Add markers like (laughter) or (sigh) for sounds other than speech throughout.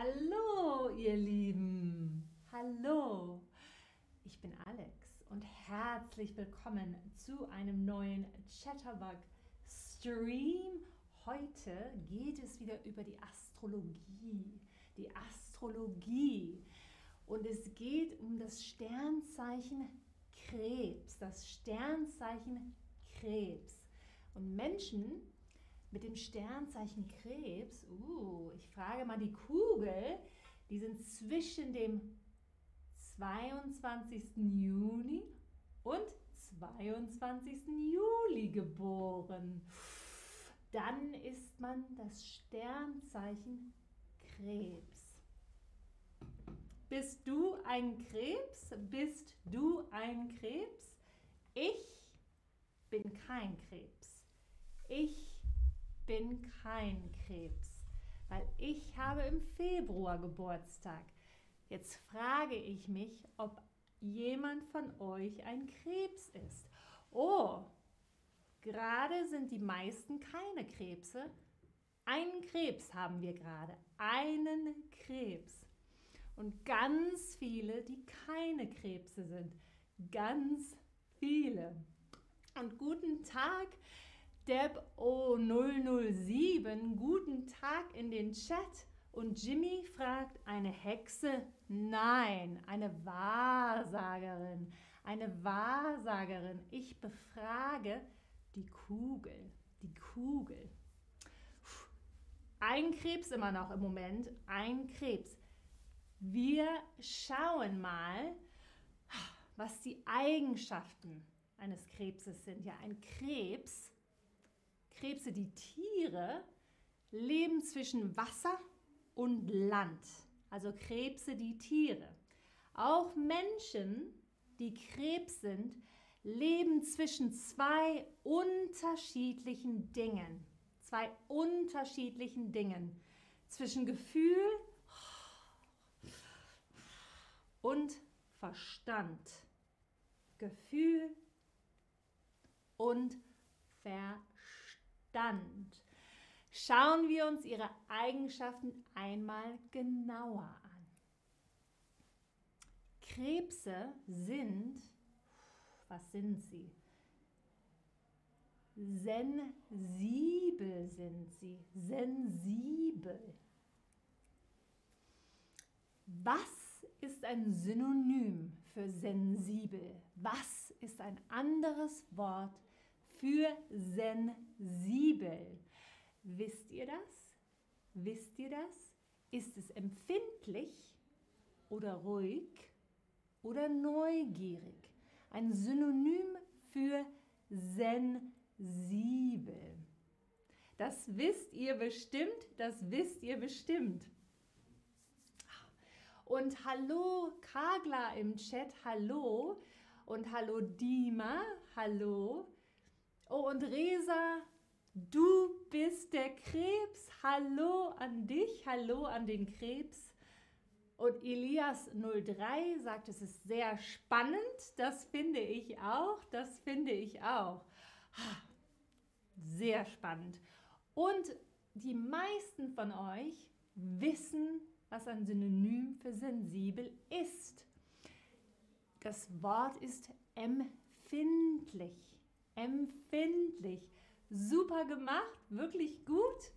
Hallo, ihr Lieben. Hallo. Ich bin Alex und herzlich willkommen zu einem neuen Chatterbug Stream. Heute geht es wieder über die Astrologie. Die Astrologie. Und es geht um das Sternzeichen Krebs. Das Sternzeichen Krebs. Und Menschen mit dem Sternzeichen Krebs, uh, ich frage mal die Kugel, die sind zwischen dem 22. Juni und 22. Juli geboren. Dann ist man das Sternzeichen Krebs. Bist du ein Krebs? Bist du ein Krebs? Ich bin kein Krebs. Ich bin kein Krebs, weil ich habe im Februar Geburtstag. Jetzt frage ich mich, ob jemand von euch ein Krebs ist. Oh, gerade sind die meisten keine Krebse. Einen Krebs haben wir gerade, einen Krebs. Und ganz viele, die keine Krebse sind. Ganz viele. Und guten Tag, Deb O007, guten Tag in den Chat. Und Jimmy fragt, eine Hexe? Nein, eine Wahrsagerin. Eine Wahrsagerin. Ich befrage die Kugel. Die Kugel. Ein Krebs immer noch im Moment. Ein Krebs. Wir schauen mal, was die Eigenschaften eines Krebses sind. Ja, ein Krebs Krebse, die Tiere, leben zwischen Wasser und Land. Also Krebse, die Tiere. Auch Menschen, die Krebs sind, leben zwischen zwei unterschiedlichen Dingen. Zwei unterschiedlichen Dingen. Zwischen Gefühl und Verstand. Gefühl und Verstand. Verstand. Schauen wir uns ihre Eigenschaften einmal genauer an. Krebse sind, was sind sie? Sensibel sind sie, sensibel. Was ist ein Synonym für sensibel? Was ist ein anderes Wort für sensibel. Wisst ihr das? Wisst ihr das? Ist es empfindlich oder ruhig oder neugierig? Ein Synonym für sensibel. Das wisst ihr bestimmt, das wisst ihr bestimmt. Und hallo Kagla im Chat, hallo. Und hallo Dima, hallo. Oh, und Resa, du bist der Krebs. Hallo an dich, hallo an den Krebs. Und Elias03 sagt, es ist sehr spannend. Das finde ich auch. Das finde ich auch. Sehr spannend. Und die meisten von euch wissen, was ein Synonym für sensibel ist. Das Wort ist empfindlich empfindlich. Super gemacht, wirklich gut.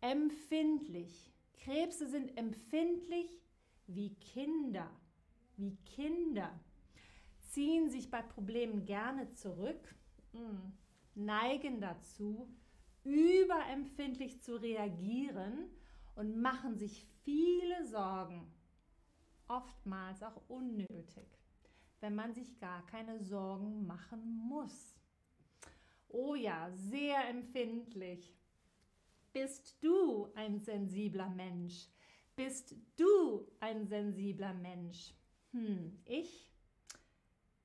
Empfindlich. Krebse sind empfindlich wie Kinder. Wie Kinder. Ziehen sich bei Problemen gerne zurück, hm, neigen dazu, überempfindlich zu reagieren und machen sich viele Sorgen. Oftmals auch unnötig, wenn man sich gar keine Sorgen machen muss. Oh ja, sehr empfindlich. Bist du ein sensibler Mensch? Bist du ein sensibler Mensch? Hm, ich?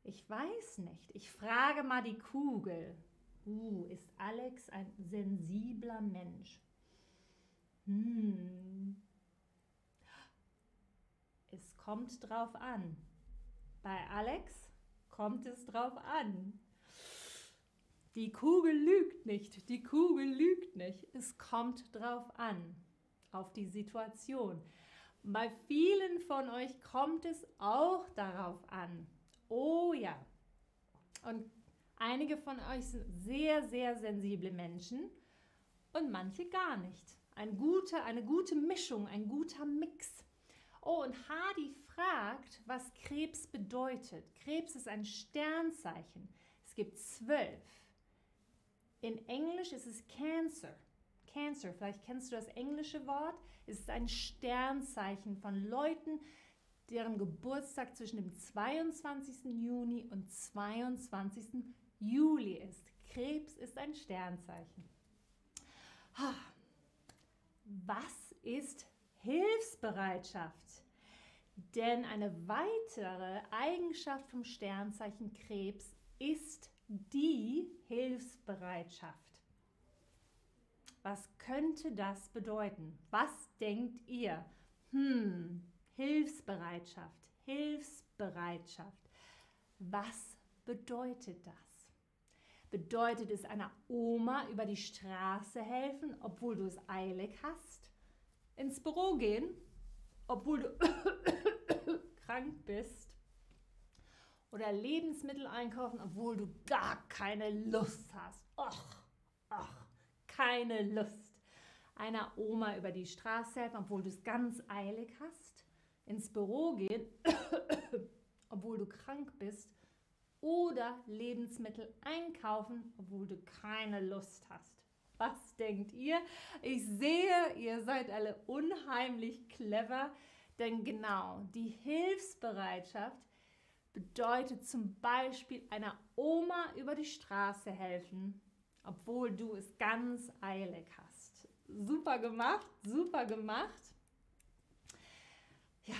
Ich weiß nicht. Ich frage mal die Kugel. Uh, ist Alex ein sensibler Mensch? Hm. Es kommt drauf an. Bei Alex kommt es drauf an. Die Kugel lügt nicht, die Kugel lügt nicht. Es kommt drauf an, auf die Situation. Bei vielen von euch kommt es auch darauf an. Oh ja. Und einige von euch sind sehr, sehr sensible Menschen und manche gar nicht. Ein guter, eine gute Mischung, ein guter Mix. Oh, und Hardy fragt, was Krebs bedeutet. Krebs ist ein Sternzeichen. Es gibt zwölf. In Englisch ist es Cancer. Cancer, vielleicht kennst du das englische Wort. Es ist ein Sternzeichen von Leuten, deren Geburtstag zwischen dem 22. Juni und 22. Juli ist. Krebs ist ein Sternzeichen. Was ist Hilfsbereitschaft? Denn eine weitere Eigenschaft vom Sternzeichen Krebs ist die Hilfsbereitschaft. Was könnte das bedeuten? Was denkt ihr? Hm, Hilfsbereitschaft, Hilfsbereitschaft. Was bedeutet das? Bedeutet es einer Oma über die Straße helfen, obwohl du es eilig hast? Ins Büro gehen, obwohl du (coughs) krank bist? Oder Lebensmittel einkaufen, obwohl du gar keine Lust hast? Ach, ach, keine Lust. Einer Oma über die Straße helfen, obwohl du es ganz eilig hast? Ins Büro gehen, (coughs) obwohl du krank bist? oder Lebensmittel einkaufen, obwohl du keine Lust hast. Was denkt ihr? Ich sehe, ihr seid alle unheimlich clever, denn genau die Hilfsbereitschaft bedeutet zum Beispiel einer Oma über die Straße helfen, obwohl du es ganz eilig hast. Super gemacht, super gemacht. Ja,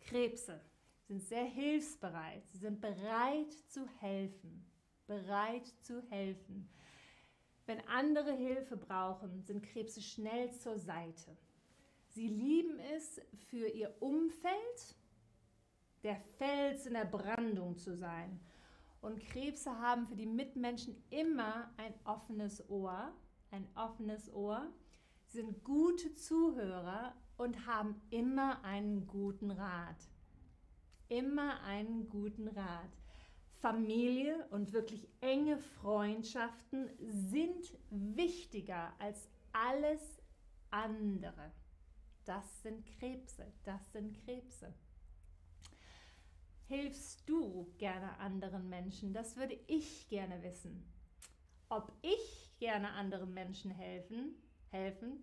Krebse sind sehr hilfsbereit, sie sind bereit zu helfen, bereit zu helfen. Wenn andere Hilfe brauchen, sind Krebse schnell zur Seite. Sie lieben es, für ihr Umfeld der Fels in der Brandung zu sein. Und Krebse haben für die Mitmenschen immer ein offenes Ohr, ein offenes Ohr. Sie sind gute Zuhörer und haben immer einen guten Rat immer einen guten Rat. Familie und wirklich enge Freundschaften sind wichtiger als alles andere. Das sind Krebse, das sind Krebse. Hilfst du gerne anderen Menschen? Das würde ich gerne wissen. Ob ich gerne anderen Menschen helfen, helfen,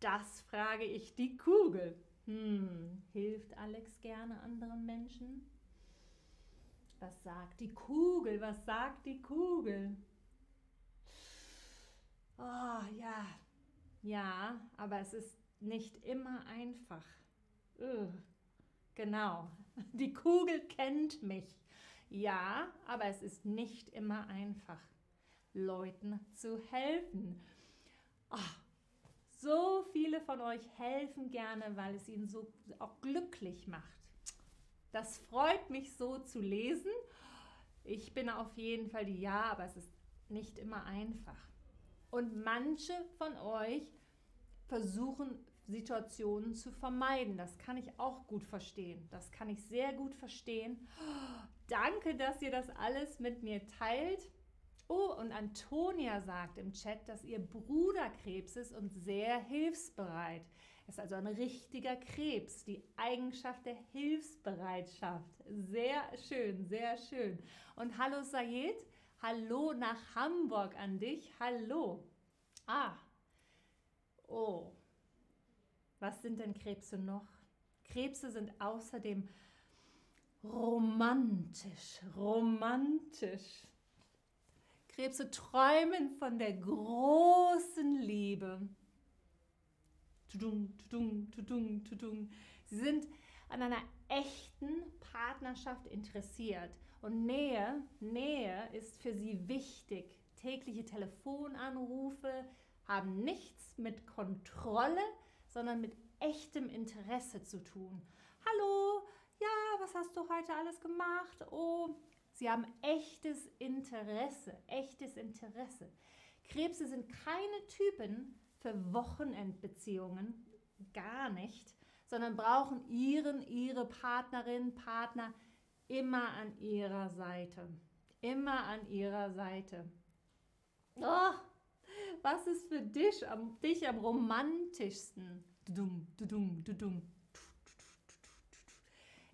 das frage ich die Kugel. Hm, hilft Alex gerne anderen Menschen? Was sagt die Kugel? Was sagt die Kugel? Oh ja, ja, aber es ist nicht immer einfach. Ugh. Genau, die Kugel kennt mich. Ja, aber es ist nicht immer einfach, Leuten zu helfen. Oh, so viele von euch helfen gerne, weil es ihnen so auch glücklich macht. Das freut mich so zu lesen. Ich bin auf jeden Fall die Ja, aber es ist nicht immer einfach. Und manche von euch versuchen Situationen zu vermeiden. Das kann ich auch gut verstehen. Das kann ich sehr gut verstehen. Danke, dass ihr das alles mit mir teilt. Oh, und Antonia sagt im Chat, dass ihr Bruder Krebs ist und sehr hilfsbereit. Er ist also ein richtiger Krebs, die Eigenschaft der Hilfsbereitschaft. Sehr schön, sehr schön. Und hallo Sayed, hallo nach Hamburg an dich. Hallo. Ah, oh, was sind denn Krebse noch? Krebse sind außerdem romantisch, romantisch. Krebse träumen von der großen Liebe. Tudung, tudung, tudung, tudung. Sie sind an einer echten Partnerschaft interessiert. Und Nähe, Nähe ist für sie wichtig. Tägliche Telefonanrufe haben nichts mit Kontrolle, sondern mit echtem Interesse zu tun. Hallo, ja, was hast du heute alles gemacht? Oh, Sie haben echtes Interesse, echtes Interesse. Krebse sind keine Typen für Wochenendbeziehungen, gar nicht, sondern brauchen ihren, ihre Partnerin, Partner immer an ihrer Seite. Immer an ihrer Seite. Oh, was ist für dich am, dich am romantischsten?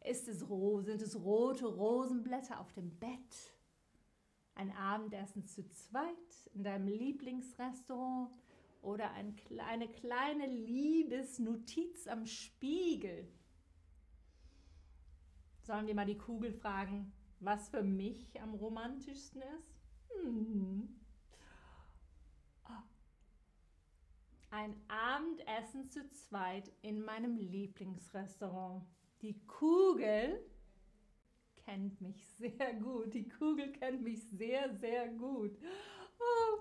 Ist es, sind es rote Rosenblätter auf dem Bett? Ein Abendessen zu zweit in deinem Lieblingsrestaurant? Oder ein, eine kleine Liebesnotiz am Spiegel? Sollen wir mal die Kugel fragen, was für mich am romantischsten ist? Hm. Ein Abendessen zu zweit in meinem Lieblingsrestaurant. Die Kugel kennt mich sehr gut. Die Kugel kennt mich sehr, sehr gut. Oh,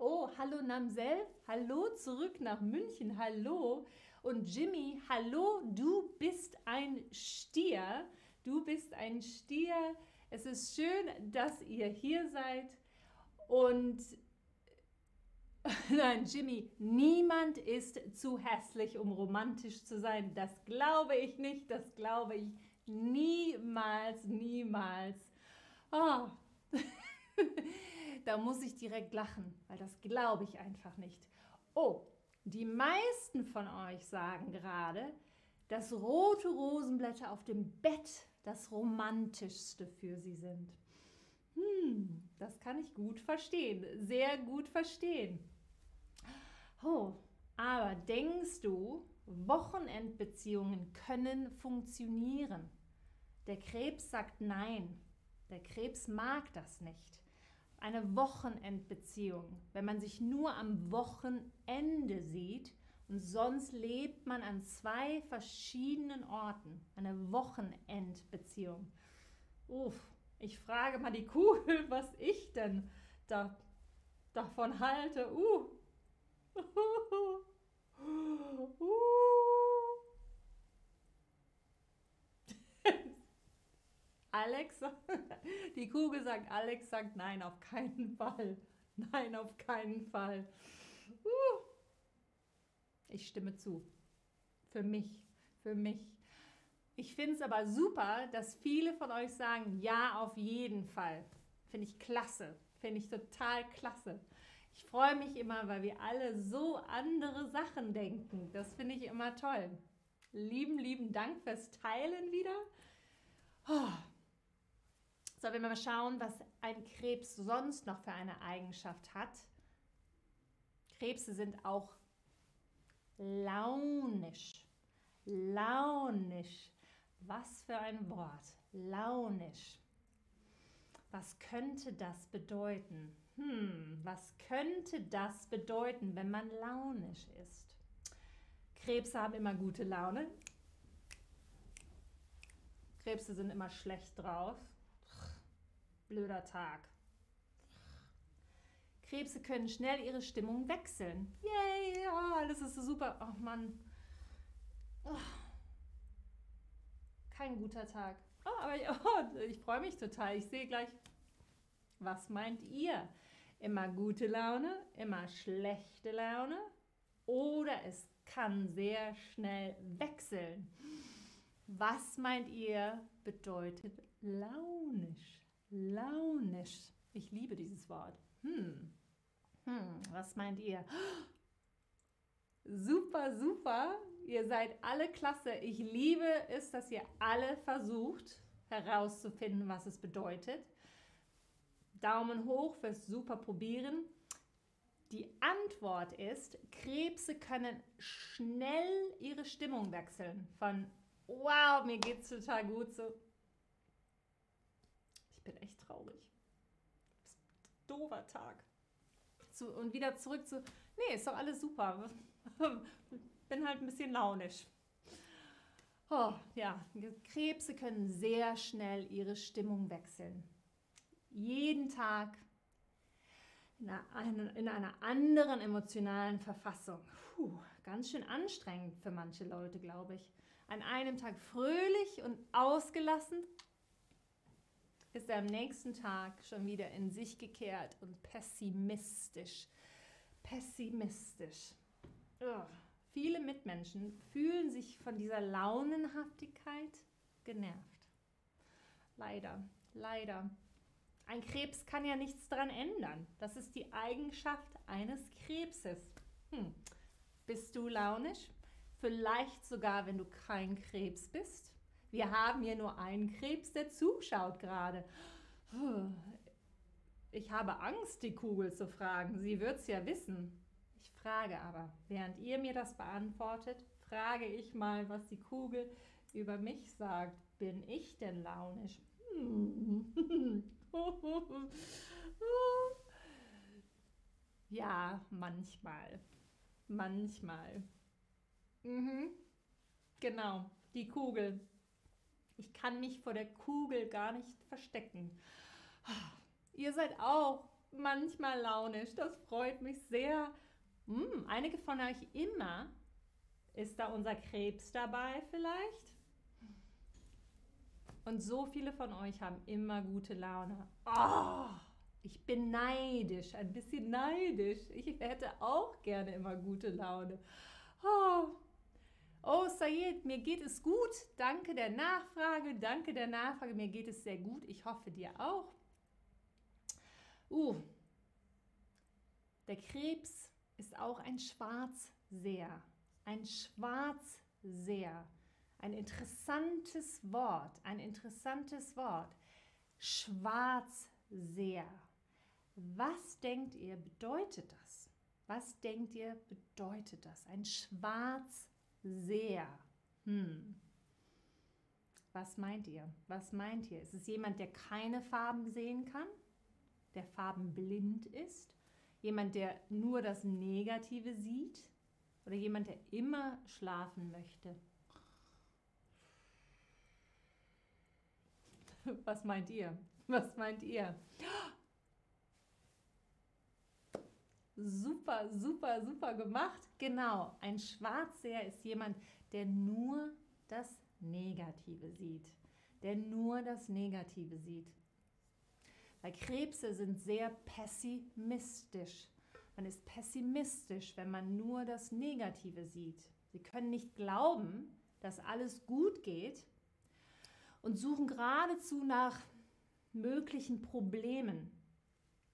oh hallo Namsel. Hallo zurück nach München. Hallo. Und Jimmy, hallo, du bist ein Stier. Du bist ein Stier. Es ist schön, dass ihr hier seid. Und (laughs) Nein, Jimmy, niemand ist zu hässlich, um romantisch zu sein. Das glaube ich nicht, das glaube ich niemals, niemals. Oh. (laughs) da muss ich direkt lachen, weil das glaube ich einfach nicht. Oh, die meisten von euch sagen gerade, dass rote Rosenblätter auf dem Bett das romantischste für sie sind. Hm, das kann ich gut verstehen, sehr gut verstehen. Oh, aber denkst du, Wochenendbeziehungen können funktionieren? Der Krebs sagt nein. Der Krebs mag das nicht. Eine Wochenendbeziehung, wenn man sich nur am Wochenende sieht und sonst lebt man an zwei verschiedenen Orten. Eine Wochenendbeziehung. Uff, ich frage mal die Kugel, was ich denn da, davon halte. Uh, (laughs) Alex, die Kugel sagt, Alex sagt nein, auf keinen Fall. Nein, auf keinen Fall. Ich stimme zu. Für mich, für mich. Ich finde es aber super, dass viele von euch sagen, ja, auf jeden Fall. Finde ich klasse. Finde ich total klasse. Ich freue mich immer, weil wir alle so andere Sachen denken. Das finde ich immer toll. Lieben, lieben Dank fürs Teilen wieder. Oh. So, wenn wir mal schauen, was ein Krebs sonst noch für eine Eigenschaft hat. Krebse sind auch launisch. Launisch. Was für ein Wort. Launisch. Was könnte das bedeuten? Hm, was könnte das bedeuten, wenn man launisch ist? Krebse haben immer gute Laune. Krebse sind immer schlecht drauf. Blöder Tag. Krebse können schnell ihre Stimmung wechseln. Yay, ja, alles ist so super. Oh Mann. Oh. Kein guter Tag. Oh, aber ich, (laughs) oh, ich freue mich total. Ich sehe gleich, was meint ihr? Immer gute Laune, immer schlechte Laune oder es kann sehr schnell wechseln. Was meint ihr bedeutet launisch? Launisch. Ich liebe dieses Wort. Hm. Hm, was meint ihr? Super, super. Ihr seid alle klasse. Ich liebe es, dass ihr alle versucht herauszufinden, was es bedeutet. Daumen hoch fürs super probieren. Die Antwort ist, Krebse können schnell ihre Stimmung wechseln. Von wow, mir geht's total gut so. Ich bin echt traurig. Doofer Tag. Zu, und wieder zurück zu, nee, ist doch alles super. (laughs) bin halt ein bisschen launisch. Oh, ja, Krebse können sehr schnell ihre Stimmung wechseln jeden Tag in einer, in einer anderen emotionalen Verfassung. Puh, ganz schön anstrengend für manche Leute, glaube ich. An einem Tag fröhlich und ausgelassen ist er am nächsten Tag schon wieder in sich gekehrt und pessimistisch. Pessimistisch. Oh, viele Mitmenschen fühlen sich von dieser Launenhaftigkeit genervt. Leider, leider. Ein Krebs kann ja nichts daran ändern. Das ist die Eigenschaft eines Krebses. Hm. Bist du launisch? Vielleicht sogar, wenn du kein Krebs bist. Wir haben hier nur einen Krebs, der zuschaut gerade. Ich habe Angst, die Kugel zu fragen. Sie wird es ja wissen. Ich frage aber, während ihr mir das beantwortet, frage ich mal, was die Kugel über mich sagt. Bin ich denn launisch? (laughs) (laughs) ja, manchmal. Manchmal. Mhm. Genau, die Kugel. Ich kann mich vor der Kugel gar nicht verstecken. (sighs) Ihr seid auch manchmal launisch. Das freut mich sehr. Hm, einige von euch immer. Ist da unser Krebs dabei vielleicht? Und so viele von euch haben immer gute Laune. Oh, ich bin neidisch, ein bisschen neidisch. Ich hätte auch gerne immer gute Laune. Oh, oh Sayed, mir geht es gut. Danke der Nachfrage, danke der Nachfrage. Mir geht es sehr gut. Ich hoffe dir auch. Uh, der Krebs ist auch ein Schwarzseher. Ein Schwarzseher. Ein interessantes Wort, ein interessantes Wort. Schwarzseher. Was denkt ihr, bedeutet das? Was denkt ihr, bedeutet das? Ein Schwarzseher. Hm. Was meint ihr? Was meint ihr? Ist es jemand, der keine Farben sehen kann? Der farbenblind ist? Jemand, der nur das Negative sieht? Oder jemand, der immer schlafen möchte? (laughs) Was meint ihr? Was meint ihr? Super, super, super gemacht. Genau, ein Schwarzseher ist jemand, der nur das Negative sieht. Der nur das Negative sieht. Weil Krebse sind sehr pessimistisch. Man ist pessimistisch, wenn man nur das Negative sieht. Sie können nicht glauben, dass alles gut geht und suchen geradezu nach möglichen Problemen.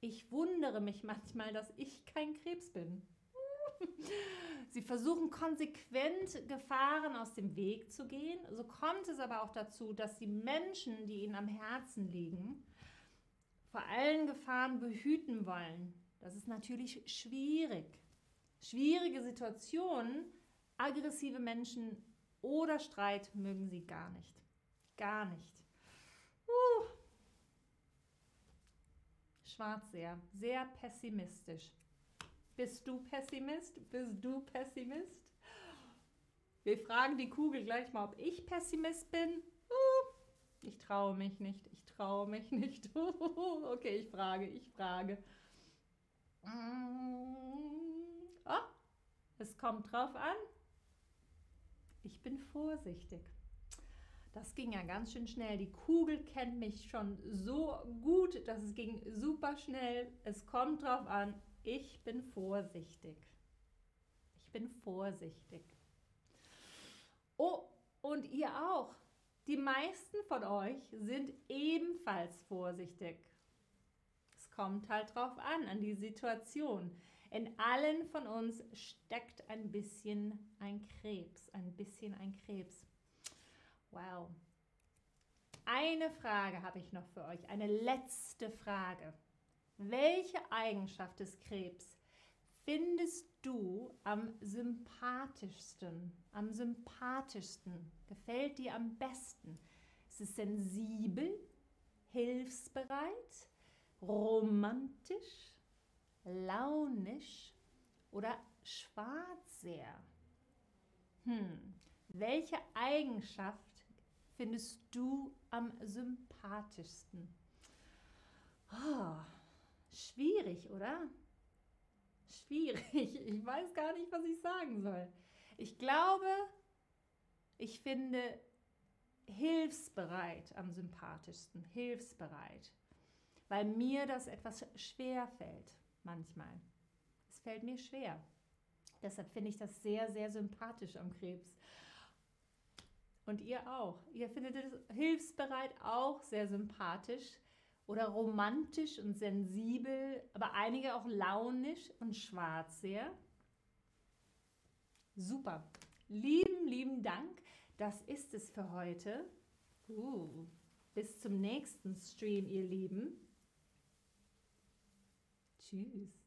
Ich wundere mich manchmal, dass ich kein Krebs bin. Sie versuchen konsequent Gefahren aus dem Weg zu gehen. So kommt es aber auch dazu, dass die Menschen, die ihnen am Herzen liegen, vor allen Gefahren behüten wollen. Das ist natürlich schwierig. Schwierige Situationen, aggressive Menschen oder Streit mögen sie gar nicht. Gar nicht. Uh. Schwarz sehr, sehr pessimistisch. Bist du Pessimist? Bist du Pessimist? Wir fragen die Kugel gleich mal, ob ich Pessimist bin. Uh. Ich traue mich nicht, ich traue mich nicht. (laughs) okay, ich frage, ich frage. Oh, es kommt drauf an. Ich bin vorsichtig. Das ging ja ganz schön schnell. Die Kugel kennt mich schon so gut, dass es ging super schnell. Es kommt drauf an, ich bin vorsichtig. Ich bin vorsichtig. Oh, und ihr auch. Die meisten von euch sind ebenfalls vorsichtig. Es kommt halt drauf an, an die Situation. In allen von uns steckt ein bisschen ein Krebs, ein bisschen ein Krebs. Wow. Eine Frage habe ich noch für euch, eine letzte Frage. Welche Eigenschaft des Krebs findest du am sympathischsten? Am sympathischsten? Gefällt dir am besten? Ist es sensibel, hilfsbereit, romantisch, launisch oder schwarzseher? Hm, welche Eigenschaft findest du am sympathischsten? Oh, schwierig, oder? Schwierig. Ich weiß gar nicht, was ich sagen soll. Ich glaube, ich finde hilfsbereit am sympathischsten. Hilfsbereit. Weil mir das etwas schwer fällt, manchmal. Es fällt mir schwer. Deshalb finde ich das sehr, sehr sympathisch am Krebs. Und ihr auch. Ihr findet es hilfsbereit auch sehr sympathisch oder romantisch und sensibel, aber einige auch launisch und schwarz sehr. Super. Lieben, lieben Dank. Das ist es für heute. Uh, bis zum nächsten Stream, ihr Lieben. Tschüss.